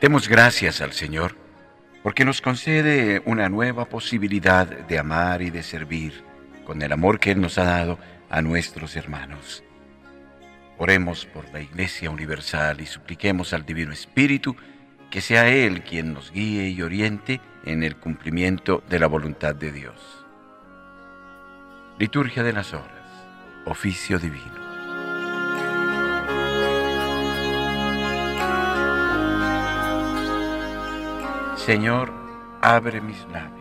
Demos gracias al Señor porque nos concede una nueva posibilidad de amar y de servir con el amor que Él nos ha dado a nuestros hermanos. Oremos por la Iglesia Universal y supliquemos al Divino Espíritu que sea Él quien nos guíe y oriente en el cumplimiento de la voluntad de Dios. Liturgia de las Horas, oficio divino. Señor, abre mis labios.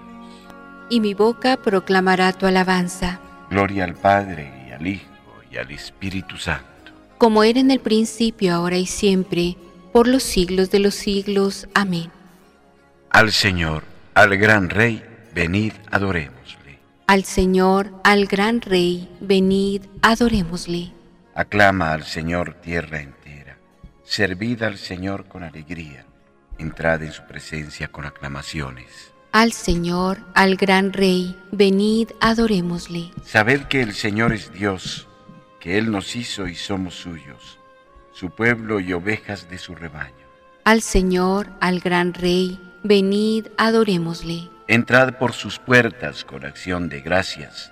Y mi boca proclamará tu alabanza. Gloria al Padre y al Hijo y al Espíritu Santo. Como era en el principio, ahora y siempre, por los siglos de los siglos. Amén. Al Señor, al gran Rey, venid, adorémosle. Al Señor, al gran Rey, venid, adorémosle. Aclama al Señor tierra entera. Servid al Señor con alegría entrad en su presencia con aclamaciones. Al Señor, al gran Rey, venid, adorémosle. Sabed que el Señor es Dios, que Él nos hizo y somos suyos, su pueblo y ovejas de su rebaño. Al Señor, al gran Rey, venid, adorémosle. Entrad por sus puertas con acción de gracias,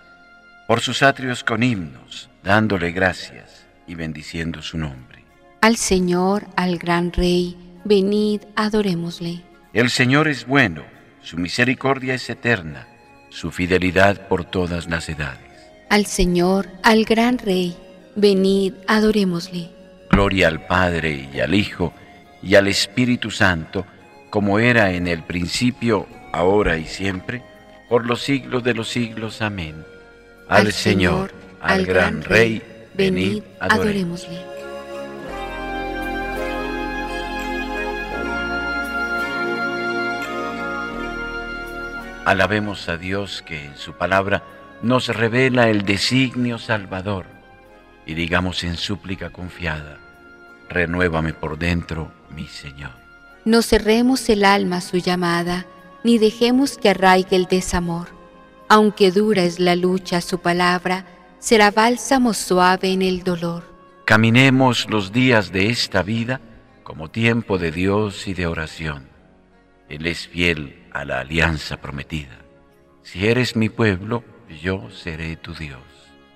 por sus atrios con himnos, dándole gracias y bendiciendo su nombre. Al Señor, al gran Rey, venid, adorémosle. El Señor es bueno, su misericordia es eterna, su fidelidad por todas las edades. Al Señor, al gran Rey, venid, adorémosle. Gloria al Padre y al Hijo y al Espíritu Santo, como era en el principio, ahora y siempre, por los siglos de los siglos. Amén. Al, Señor, al gran Rey, venid, adorémosle. Alabemos a Dios que en su palabra nos revela el designio salvador y digamos en súplica confiada, renuévame por dentro, mi Señor. No cerremos el alma a su llamada, ni dejemos que arraigue el desamor. Aunque dura es la lucha, su palabra será bálsamo suave en el dolor. Caminemos los días de esta vida como tiempo de Dios y de oración. Él es fiel a la alianza prometida. Si eres mi pueblo, yo seré tu Dios.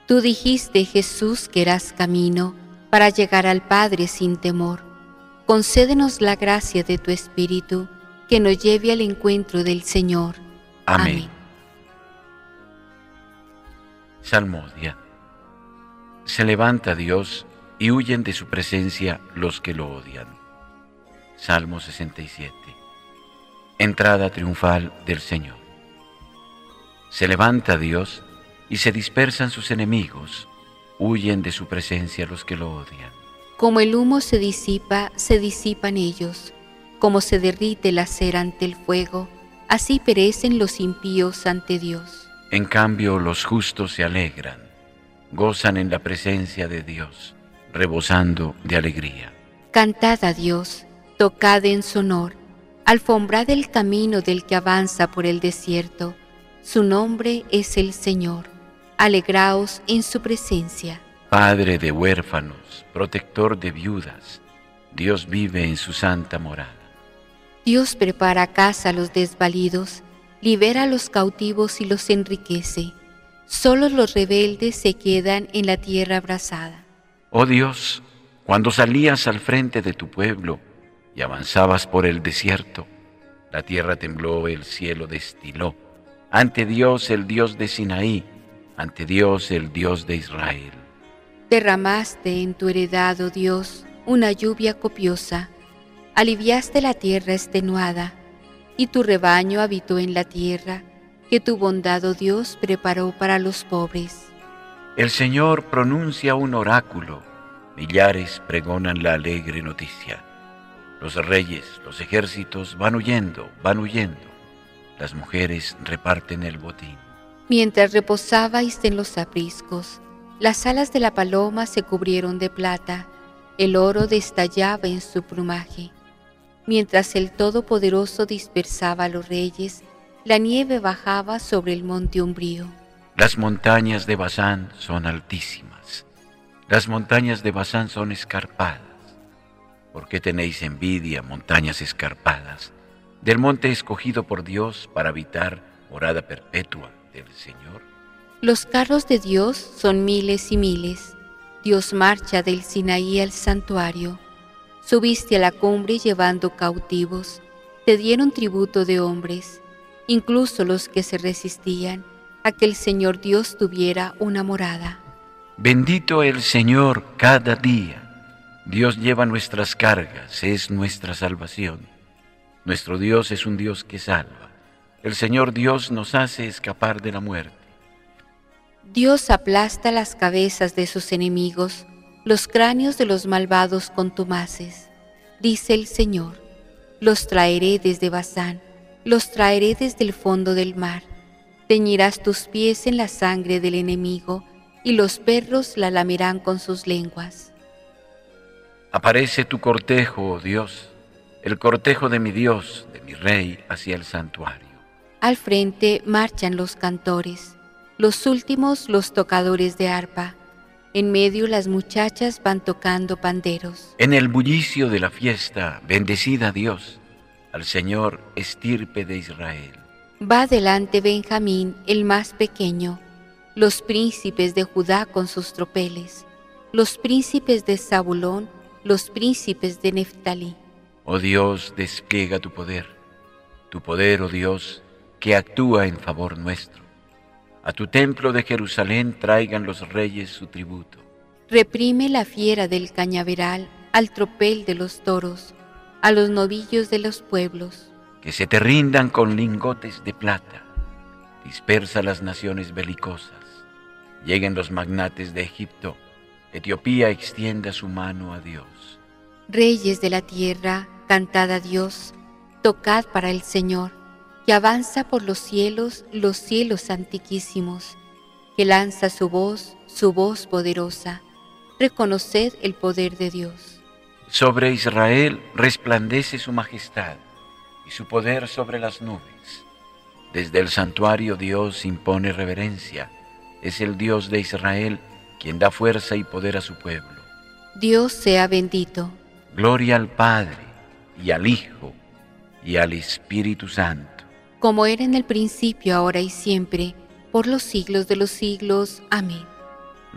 Tú dijiste, Jesús, que eras camino para llegar al Padre sin temor. Concédenos la gracia de tu Espíritu, que nos lleve al encuentro del Señor. Amén. Salmodia. Se levanta Dios y huyen de su presencia los que lo odian. Salmo 67 entrada triunfal del Señor. Se levanta Dios y se dispersan sus enemigos, huyen de su presencia los que lo odian. Como el humo se disipa, se disipan ellos, como se derrite la cera ante el fuego, así perecen los impíos ante Dios. En cambio los justos se alegran, gozan en la presencia de Dios, rebosando de alegría. Cantad a Dios, tocad en sonor alfombrad el camino del que avanza por el desierto. Su nombre es el Señor. Alegraos en su presencia. Padre de huérfanos, protector de viudas, Dios vive en su santa morada. Dios prepara casa a los desvalidos, libera a los cautivos y los enriquece. Solo los rebeldes se quedan en la tierra abrasada. Oh Dios, cuando salías al frente de tu pueblo, y avanzabas por el desierto. La tierra tembló, el cielo destiló. Ante Dios, el Dios de Sinaí, ante Dios, el Dios de Israel. Derramaste en tu heredad, oh Dios, una lluvia copiosa. Aliviaste la tierra extenuada, y tu rebaño habitó en la tierra que tu bondad, oh Dios, preparó para los pobres. El Señor pronuncia un oráculo, millares pregonan la alegre noticia. Los reyes, los ejércitos van huyendo, van huyendo. Las mujeres reparten el botín. Mientras reposabais en los apriscos, las alas de la paloma se cubrieron de plata, el oro destallaba en su plumaje. Mientras el Todopoderoso dispersaba a los reyes, la nieve bajaba sobre el monte umbrío. Las montañas de Bazán son altísimas, las montañas de Bazán son escarpadas ¿Por qué tenéis envidia, montañas escarpadas, del monte escogido por Dios para habitar morada perpetua del Señor? Los carros de Dios son miles y miles. Dios marcha del Sinaí al santuario. Subiste a la cumbre llevando cautivos. Te dieron tributo de hombres, incluso los que se resistían a que el Señor Dios tuviera una morada. Bendito el Señor cada día. Dios lleva nuestras cargas, es nuestra salvación. Nuestro Dios es un Dios que salva. El Señor Dios nos hace escapar de la muerte. Dios aplasta las cabezas de sus enemigos, los cráneos de los malvados contumaces. Dice el Señor, los traeré desde Bazán, los traeré desde el fondo del mar. Teñirás tus pies en la sangre del enemigo, y los perros la lamerán con sus lenguas. Aparece tu cortejo, oh Dios, el cortejo de mi Dios, de mi Rey, hacia el santuario. Al frente marchan los cantores, los últimos los tocadores de arpa. En medio las muchachas van tocando panderos. En el bullicio de la fiesta, bendecida Dios, al Señor estirpe de Israel. Va delante Benjamín, el más pequeño, los príncipes de Judá con sus tropeles, los príncipes de Zabulón, los príncipes de Neftalí. Oh Dios, despliega tu poder, tu poder, oh Dios, que actúa en favor nuestro. A tu templo de Jerusalén traigan los reyes su tributo. Reprime la fiera del cañaveral al tropel de los toros, a los novillos de los pueblos. Que se te rindan con lingotes de plata. Dispersa las naciones belicosas. Lleguen los magnates de Egipto. Etiopía extienda su mano a Dios. Reyes de la tierra, cantad a Dios, tocad para el Señor, que avanza por los cielos, los cielos antiquísimos, que lanza su voz, su voz poderosa. Reconoced el poder de Dios. Sobre Israel resplandece su majestad y su poder sobre las nubes. Desde el santuario Dios impone reverencia. Es el Dios de Israel quien da fuerza y poder a su pueblo. Dios sea bendito. Gloria al Padre y al Hijo y al Espíritu Santo. Como era en el principio, ahora y siempre, por los siglos de los siglos. Amén.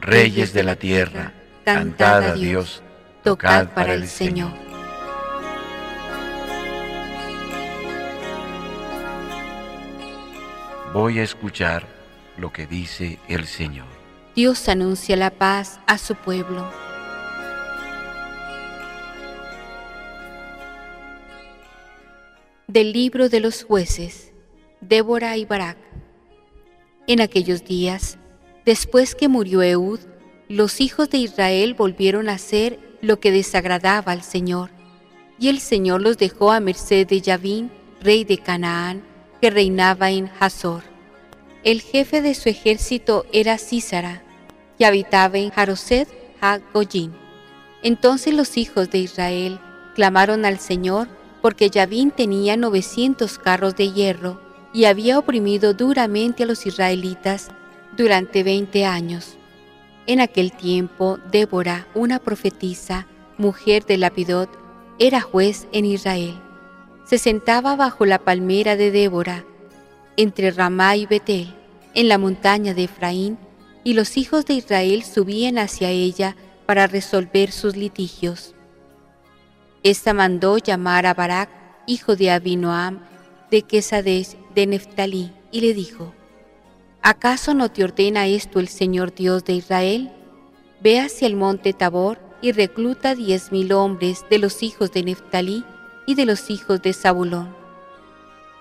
Reyes de la tierra, cantad a Dios, tocad para el Señor. Voy a escuchar lo que dice el Señor. Dios anuncia la paz a su pueblo. Del libro de los jueces, Débora y Barak. En aquellos días, después que murió Eud, los hijos de Israel volvieron a hacer lo que desagradaba al Señor, y el Señor los dejó a merced de Yavín, rey de Canaán, que reinaba en Hazor. El jefe de su ejército era Císara, que habitaba en Jaroset ha-Goyim. Entonces los hijos de Israel clamaron al Señor porque Yavín tenía 900 carros de hierro y había oprimido duramente a los israelitas durante 20 años. En aquel tiempo, Débora, una profetisa, mujer de Lapidot, era juez en Israel. Se sentaba bajo la palmera de Débora, entre Ramá y Betel, en la montaña de Efraín, y los hijos de Israel subían hacia ella para resolver sus litigios. Esta mandó llamar a Barak, hijo de Abinoam, de Quesades de Neftalí, y le dijo, ¿Acaso no te ordena esto el Señor Dios de Israel? Ve hacia el monte Tabor y recluta diez mil hombres de los hijos de Neftalí y de los hijos de Zabulón.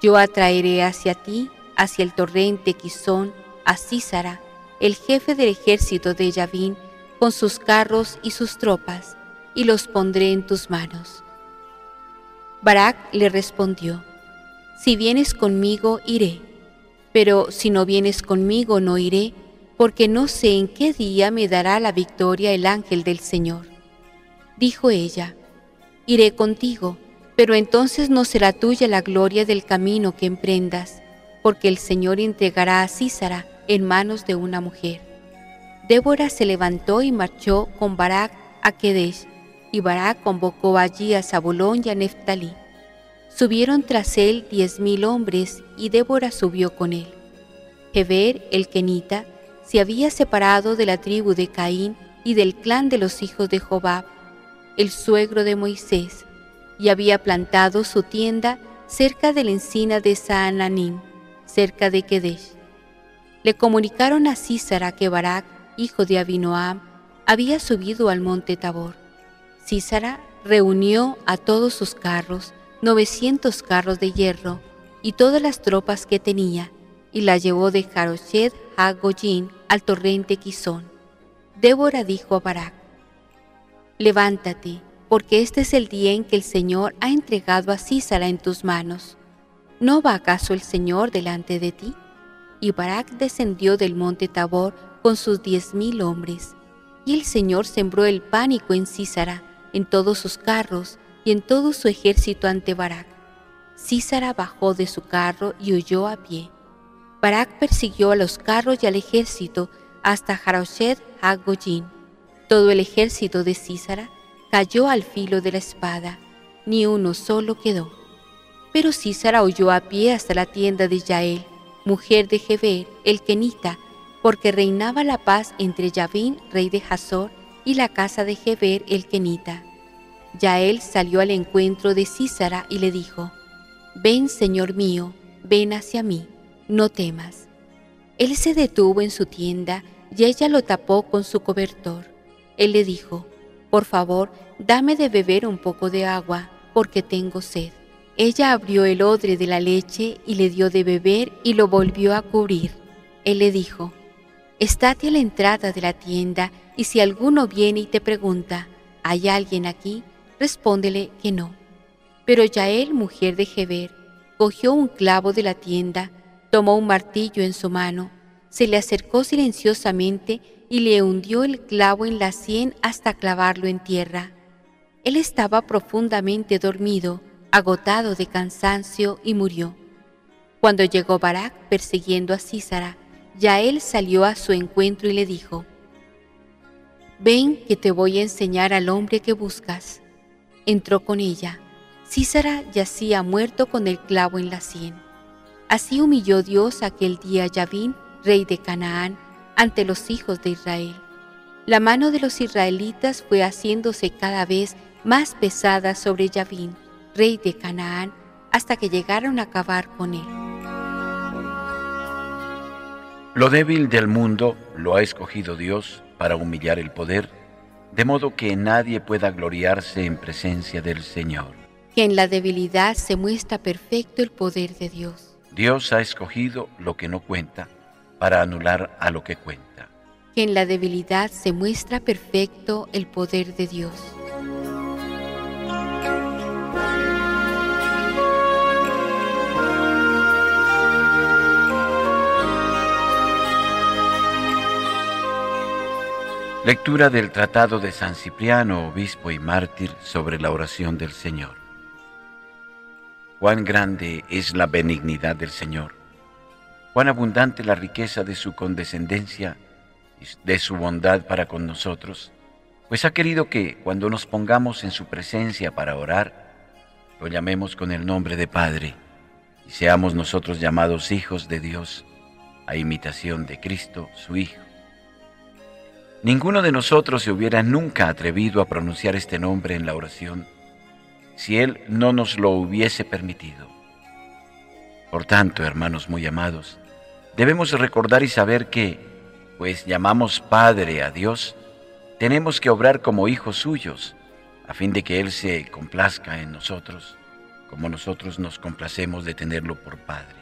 Yo atraeré hacia ti, hacia el torrente Quizón, a Císara, el jefe del ejército de Yavín, con sus carros y sus tropas, y los pondré en tus manos. Barak le respondió, Si vienes conmigo, iré, pero si no vienes conmigo, no iré, porque no sé en qué día me dará la victoria el ángel del Señor. Dijo ella, Iré contigo, pero entonces no será tuya la gloria del camino que emprendas, porque el Señor entregará a Císara en manos de una mujer. Débora se levantó y marchó con Barak a Kedesh, y Barak convocó allí a Zabulón y a Neftalí. Subieron tras él diez mil hombres, y Débora subió con él. Heber, el kenita, se había separado de la tribu de Caín y del clan de los hijos de Jobab, el suegro de Moisés, y había plantado su tienda cerca de la encina de Saananim, cerca de Kedesh. Le comunicaron a Císara que Barak, hijo de Abinoam, había subido al monte Tabor. Císara reunió a todos sus carros, 900 carros de hierro, y todas las tropas que tenía, y la llevó de Jaroshed a Goyín al torrente Quizón. Débora dijo a Barak, Levántate, porque este es el día en que el Señor ha entregado a Císara en tus manos. ¿No va acaso el Señor delante de ti? Y Barak descendió del monte Tabor con sus diez mil hombres. Y el Señor sembró el pánico en Císara, en todos sus carros y en todo su ejército ante Barak. Císara bajó de su carro y huyó a pie. Barak persiguió a los carros y al ejército hasta Jaroshed Hagoyin. Todo el ejército de Císara cayó al filo de la espada, ni uno solo quedó. Pero Císara huyó a pie hasta la tienda de Yael, mujer de Heber, el kenita, porque reinaba la paz entre Yavín, rey de Hazor, y la casa de Heber, el kenita. Yael salió al encuentro de Císara y le dijo, Ven, señor mío, ven hacia mí, no temas. Él se detuvo en su tienda y ella lo tapó con su cobertor. Él le dijo, Por favor, dame de beber un poco de agua, porque tengo sed. Ella abrió el odre de la leche y le dio de beber y lo volvió a cubrir. Él le dijo, Estate a la entrada de la tienda y si alguno viene y te pregunta, ¿hay alguien aquí? Respóndele que no. Pero Yael, mujer de Heber, cogió un clavo de la tienda, tomó un martillo en su mano, se le acercó silenciosamente y le hundió el clavo en la sien hasta clavarlo en tierra. Él estaba profundamente dormido, agotado de cansancio y murió. Cuando llegó Barak persiguiendo a Císara, Yael salió a su encuentro y le dijo, Ven que te voy a enseñar al hombre que buscas entró con ella. Císara yacía muerto con el clavo en la sien. Así humilló Dios aquel día a Yavín, rey de Canaán, ante los hijos de Israel. La mano de los israelitas fue haciéndose cada vez más pesada sobre Yavín, rey de Canaán, hasta que llegaron a acabar con él. Lo débil del mundo lo ha escogido Dios para humillar el poder de modo que nadie pueda gloriarse en presencia del Señor. Que en la debilidad se muestra perfecto el poder de Dios. Dios ha escogido lo que no cuenta para anular a lo que cuenta. Que en la debilidad se muestra perfecto el poder de Dios. Lectura del Tratado de San Cipriano, obispo y mártir, sobre la oración del Señor. Cuán grande es la benignidad del Señor, cuán abundante la riqueza de su condescendencia y de su bondad para con nosotros, pues ha querido que cuando nos pongamos en su presencia para orar, lo llamemos con el nombre de Padre y seamos nosotros llamados hijos de Dios, a imitación de Cristo, su Hijo Ninguno de nosotros se hubiera nunca atrevido a pronunciar este nombre en la oración si Él no nos lo hubiese permitido. Por tanto, hermanos muy amados, debemos recordar y saber que, pues llamamos Padre a Dios, tenemos que obrar como hijos suyos, a fin de que Él se complazca en nosotros, como nosotros nos complacemos de tenerlo por Padre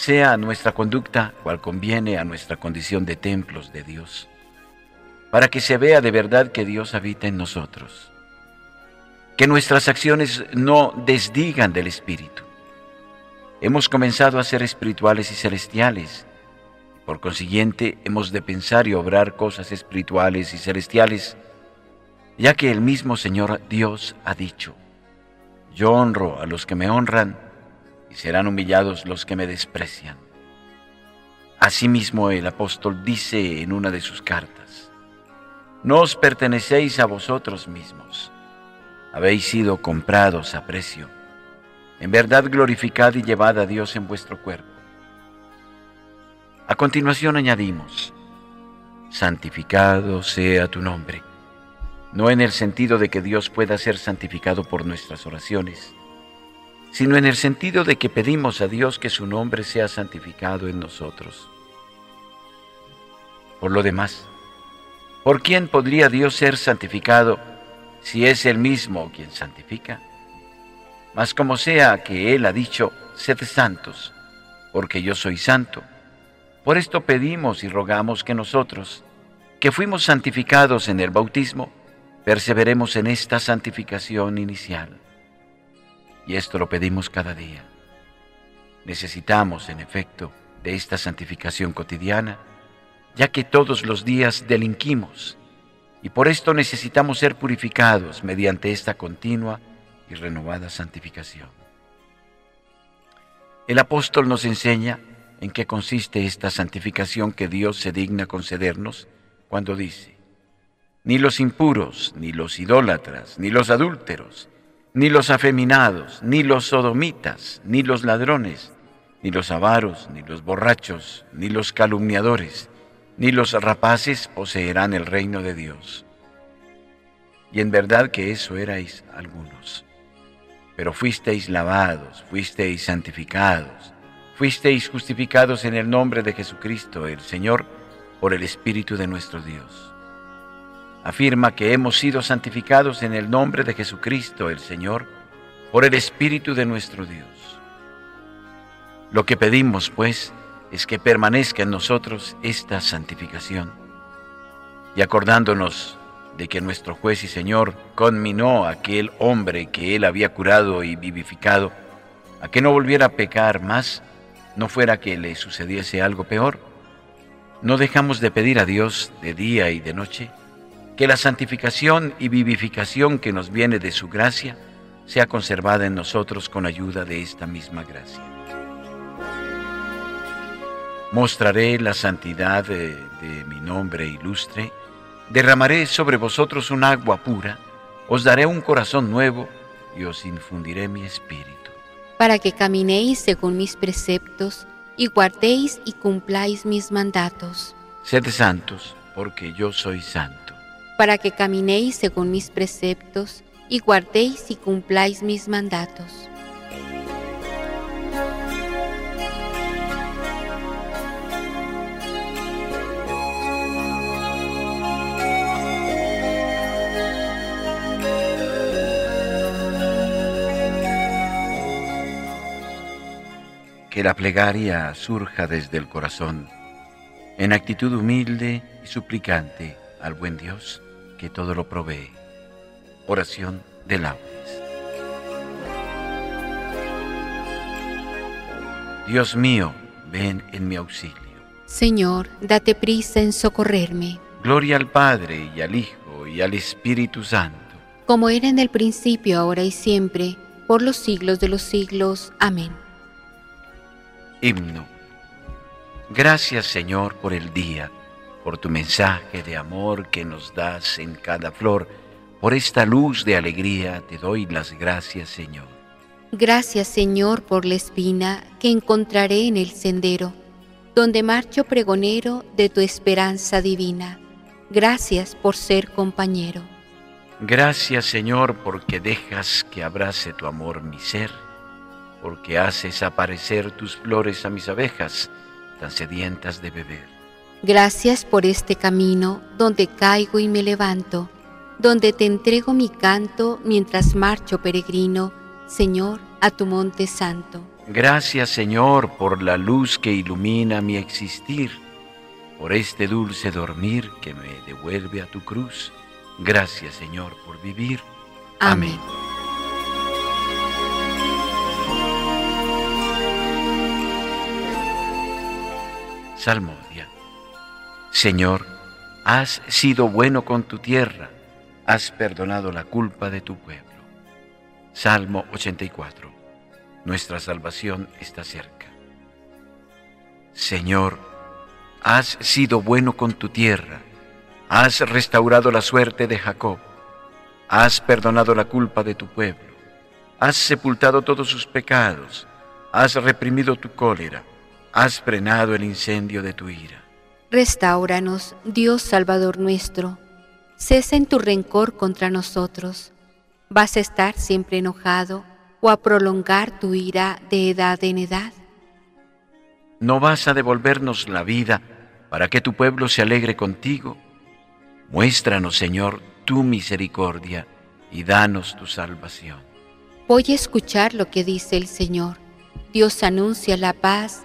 sea nuestra conducta cual conviene a nuestra condición de templos de Dios, para que se vea de verdad que Dios habita en nosotros, que nuestras acciones no desdigan del Espíritu. Hemos comenzado a ser espirituales y celestiales, por consiguiente hemos de pensar y obrar cosas espirituales y celestiales, ya que el mismo Señor Dios ha dicho, yo honro a los que me honran, y serán humillados los que me desprecian. Asimismo el apóstol dice en una de sus cartas, no os pertenecéis a vosotros mismos. Habéis sido comprados a precio. En verdad glorificad y llevad a Dios en vuestro cuerpo. A continuación añadimos, santificado sea tu nombre, no en el sentido de que Dios pueda ser santificado por nuestras oraciones, sino en el sentido de que pedimos a Dios que su nombre sea santificado en nosotros. Por lo demás, ¿por quién podría Dios ser santificado si es Él mismo quien santifica? Mas como sea que Él ha dicho, sed santos, porque yo soy santo. Por esto pedimos y rogamos que nosotros, que fuimos santificados en el bautismo, perseveremos en esta santificación inicial. Y esto lo pedimos cada día. Necesitamos, en efecto, de esta santificación cotidiana, ya que todos los días delinquimos, y por esto necesitamos ser purificados mediante esta continua y renovada santificación. El apóstol nos enseña en qué consiste esta santificación que Dios se digna concedernos cuando dice, ni los impuros, ni los idólatras, ni los adúlteros, ni los afeminados, ni los sodomitas, ni los ladrones, ni los avaros, ni los borrachos, ni los calumniadores, ni los rapaces poseerán el reino de Dios. Y en verdad que eso erais algunos. Pero fuisteis lavados, fuisteis santificados, fuisteis justificados en el nombre de Jesucristo el Señor por el Espíritu de nuestro Dios afirma que hemos sido santificados en el nombre de Jesucristo el Señor por el Espíritu de nuestro Dios. Lo que pedimos, pues, es que permanezca en nosotros esta santificación. Y acordándonos de que nuestro juez y Señor conminó a aquel hombre que él había curado y vivificado a que no volviera a pecar más, no fuera que le sucediese algo peor, no dejamos de pedir a Dios de día y de noche que la santificación y vivificación que nos viene de su gracia sea conservada en nosotros con ayuda de esta misma gracia. Mostraré la santidad de, de, mi nombre ilustre, derramaré sobre vosotros un agua pura, os daré un corazón nuevo y os infundiré mi espíritu. Para que caminéis según mis preceptos y guardéis y cumpláis mis mandatos. Sed santos, porque yo soy santo para que caminéis según mis preceptos y guardéis y cumpláis mis mandatos. Que la plegaria surja desde el corazón, en actitud humilde y suplicante al buen Dios que todo lo provee. Oración de laudes. Dios mío, ven en mi auxilio. Señor, date prisa en socorrerme. Gloria al Padre y al Hijo y al Espíritu Santo. Como era en el principio, ahora y siempre, por los siglos de los siglos. Amén. Himno. Gracias Señor por el día por tu mensaje de amor que nos das en cada flor. Por esta luz de alegría te doy las gracias, Señor. Gracias, Señor, por la espina que encontraré en el sendero, donde marcho pregonero de tu esperanza divina. Gracias por ser compañero. Gracias, Señor, porque dejas que abrace tu amor mi ser, porque haces aparecer tus flores a mis abejas, tan sedientas de beber. Gracias por este camino donde caigo y me levanto, donde te entrego mi canto mientras marcho peregrino, Señor, a tu monte santo. Gracias, Señor, por la luz que ilumina mi existir, por este dulce dormir que me devuelve a tu cruz. Gracias, Señor, por vivir. Amén. Salmodia. Señor, has sido bueno con tu tierra, has perdonado la culpa de tu pueblo. Salmo 84. Nuestra salvación está cerca. Señor, has sido bueno con tu tierra, Has restaurado la suerte de Jacob. Has perdonado la culpa de tu pueblo. Has sepultado todos sus pecados. Has reprimido tu cólera. Has frenado el incendio de tu ira. Restauranos, Dios Salvador nuestro. Cesa en tu rencor contra nosotros. ¿Vas a estar siempre enojado o a prolongar tu ira de edad en edad? ¿No vas a devolvernos la vida para que tu pueblo se alegre contigo? Muéstranos, Señor, tu misericordia y danos tu salvación. Voy a escuchar lo que dice el Señor. Dios anuncia la paz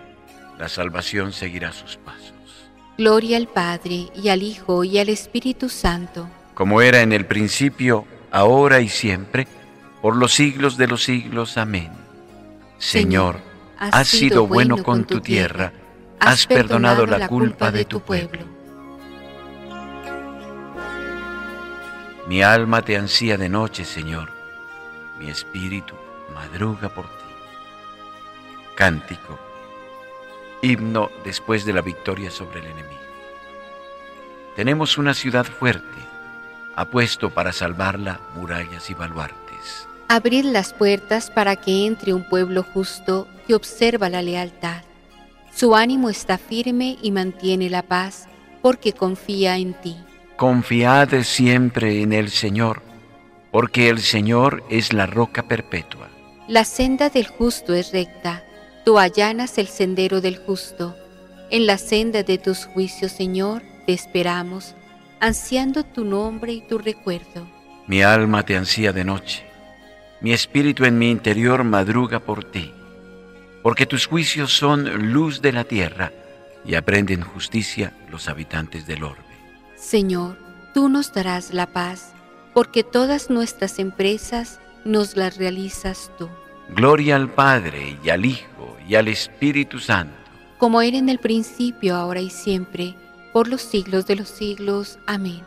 la salvación seguirá sus pasos. Gloria al Padre y al Hijo y al Espíritu Santo. Como era en el principio, ahora y siempre, por los siglos de los siglos. Amén. Señor, has sido bueno con tu tierra, has perdonado la culpa de tu pueblo. Mi alma te ansía de noche, Señor, mi espíritu madruga por ti. Cántico, himno después de la victoria sobre el enemigo. Tenemos una ciudad fuerte, apuesto para salvarla murallas y baluartes. Abrid las puertas para que entre un pueblo justo que observa la lealtad. Su ánimo está firme y mantiene la paz porque confía en ti. Confiad siempre en el Señor, porque el Señor es la roca perpetua. La senda del justo es recta, tú allanas el sendero del justo. En la senda de tus juicios, Señor, te esperamos, ansiando tu nombre y tu recuerdo. Mi alma te ansía de noche mi espíritu en mi interior madruga por ti, porque tus juicios son luz de la tierra y aprenden justicia los habitantes del orbe. Señor, tú nos darás la paz, porque todas nuestras empresas nos las realizas tú. Gloria al Padre y al Hijo y al Espíritu Santo. Como era en el principio, ahora y siempre, por los siglos de los siglos. Amén.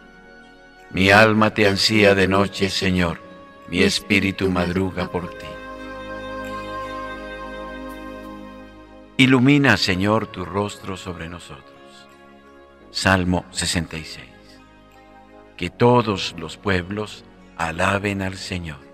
Mi alma te ansía de noche, Señor mi espíritu madruga por ti. Ilumina, Señor, tu rostro sobre nosotros. Salmo 66. Que todos los pueblos alaben al Señor.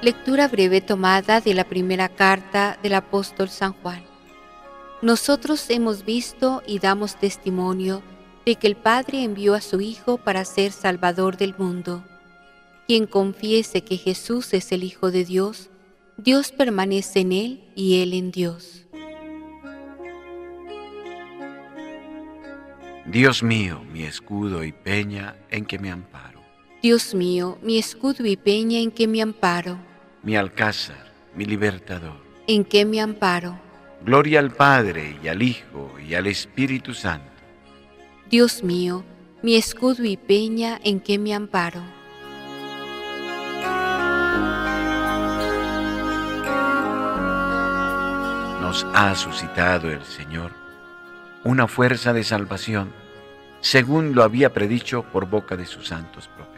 Lectura breve tomada de la primera carta del apóstol San Juan. Nosotros hemos visto y damos testimonio de que el Padre envió a su Hijo para ser Salvador del mundo. Quien confiese que Jesús es el Hijo de Dios, Dios permanece en Él y Él en Dios. Dios mío, mi escudo y peña en que me amparo. Dios mío, mi escudo y peña en que me amparo. Mi alcázar, mi libertador. En que me amparo Gloria al Padre y al Hijo y al Espíritu Santo. Dios mío, mi escudo y peña en que me amparo. Nos ha suscitado el Señor, una fuerza de salvación, según lo había predicho por boca de sus santos profetas.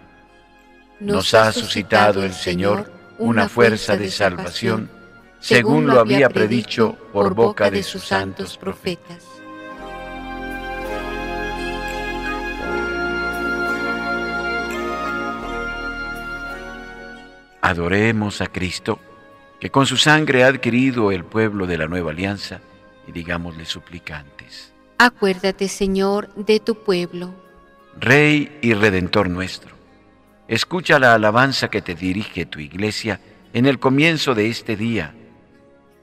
Nos, ha suscitado el Señor una fuerza de salvación, según lo había predicho por boca de sus santos profetas. Adoremos a Cristo que con su sangre ha adquirido el pueblo de la nueva alianza, y digámosle suplicantes. Acuérdate, Señor, de tu pueblo. Rey y Redentor nuestro, escucha la alabanza que te dirige tu iglesia en el comienzo de este día.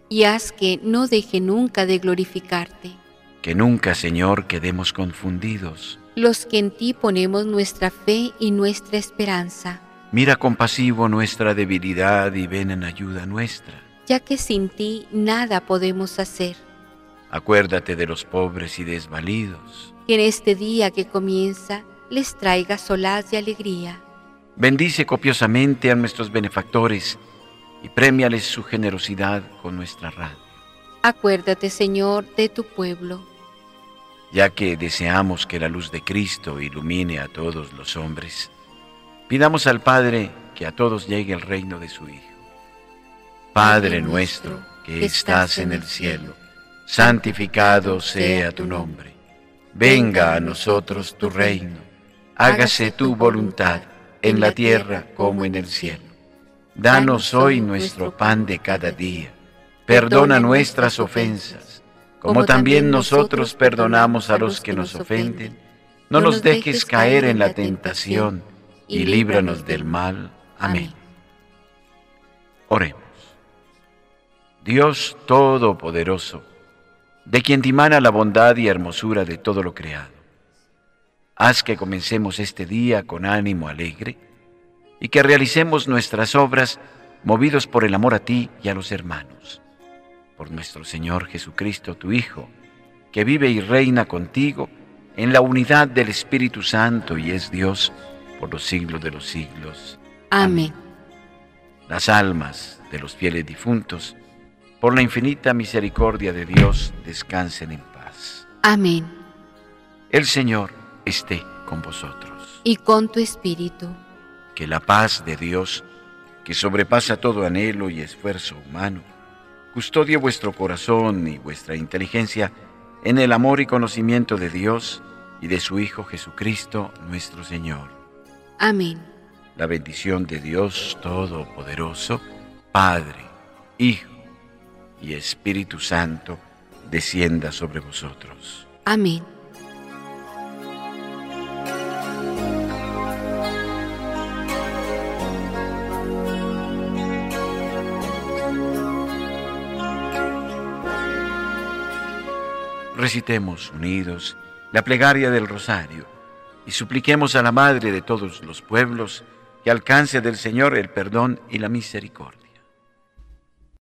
Y haz que no deje nunca de glorificarte. Que nunca, Señor, quedemos confundidos. Los que en ti ponemos nuestra fe y nuestra esperanza Mira compasivo nuestra debilidad y ven en ayuda nuestra. Ya que sin ti nada podemos hacer. Acuérdate de los pobres y desvalidos. Que en este día que comienza les traiga solaz y alegría. Bendice copiosamente a nuestros benefactores y premiales su generosidad con nuestra radio. Acuérdate, Señor, de tu pueblo. Ya que deseamos que la luz de Cristo ilumine a todos los hombres, Pidamos al Padre que a todos llegue el reino de su Hijo. Padre nuestro que estás en el cielo, santificado sea tu nombre. Venga a nosotros tu reino. Hágase tu voluntad en la tierra como en el cielo. Danos hoy nuestro pan de cada día. Perdona nuestras ofensas, como también nosotros perdonamos a los que nos ofenden. No nos dejes caer en la tentación y líbranos del mal. Amén. Oremos. Dios Todopoderoso, de quien dimana la bondad y hermosura de todo lo creado, haz que comencemos este día con ánimo alegre y que realicemos nuestras obras movidos por el amor a ti y a los hermanos. Por nuestro Señor Jesucristo, tu Hijo, que vive y reina contigo en la unidad del Espíritu Santo y es Dios, por los siglos de los siglos. Amén. Las almas de los fieles difuntos, por la infinita misericordia de Dios, descansen en paz. Amén. El Señor esté con vosotros. Y con tu espíritu. Que la paz de Dios, que sobrepasa todo anhelo y esfuerzo humano, custodie vuestro corazón y vuestra inteligencia en el amor y conocimiento de Dios y de su Hijo Jesucristo nuestro Señor. Amén. La bendición de Dios Todopoderoso, Padre, Hijo y Espíritu Santo, descienda sobre vosotros. Amén. Recitemos unidos la plegaria del rosario y supliquemos a la Madre de todos los pueblos que alcance del Señor el perdón y la misericordia.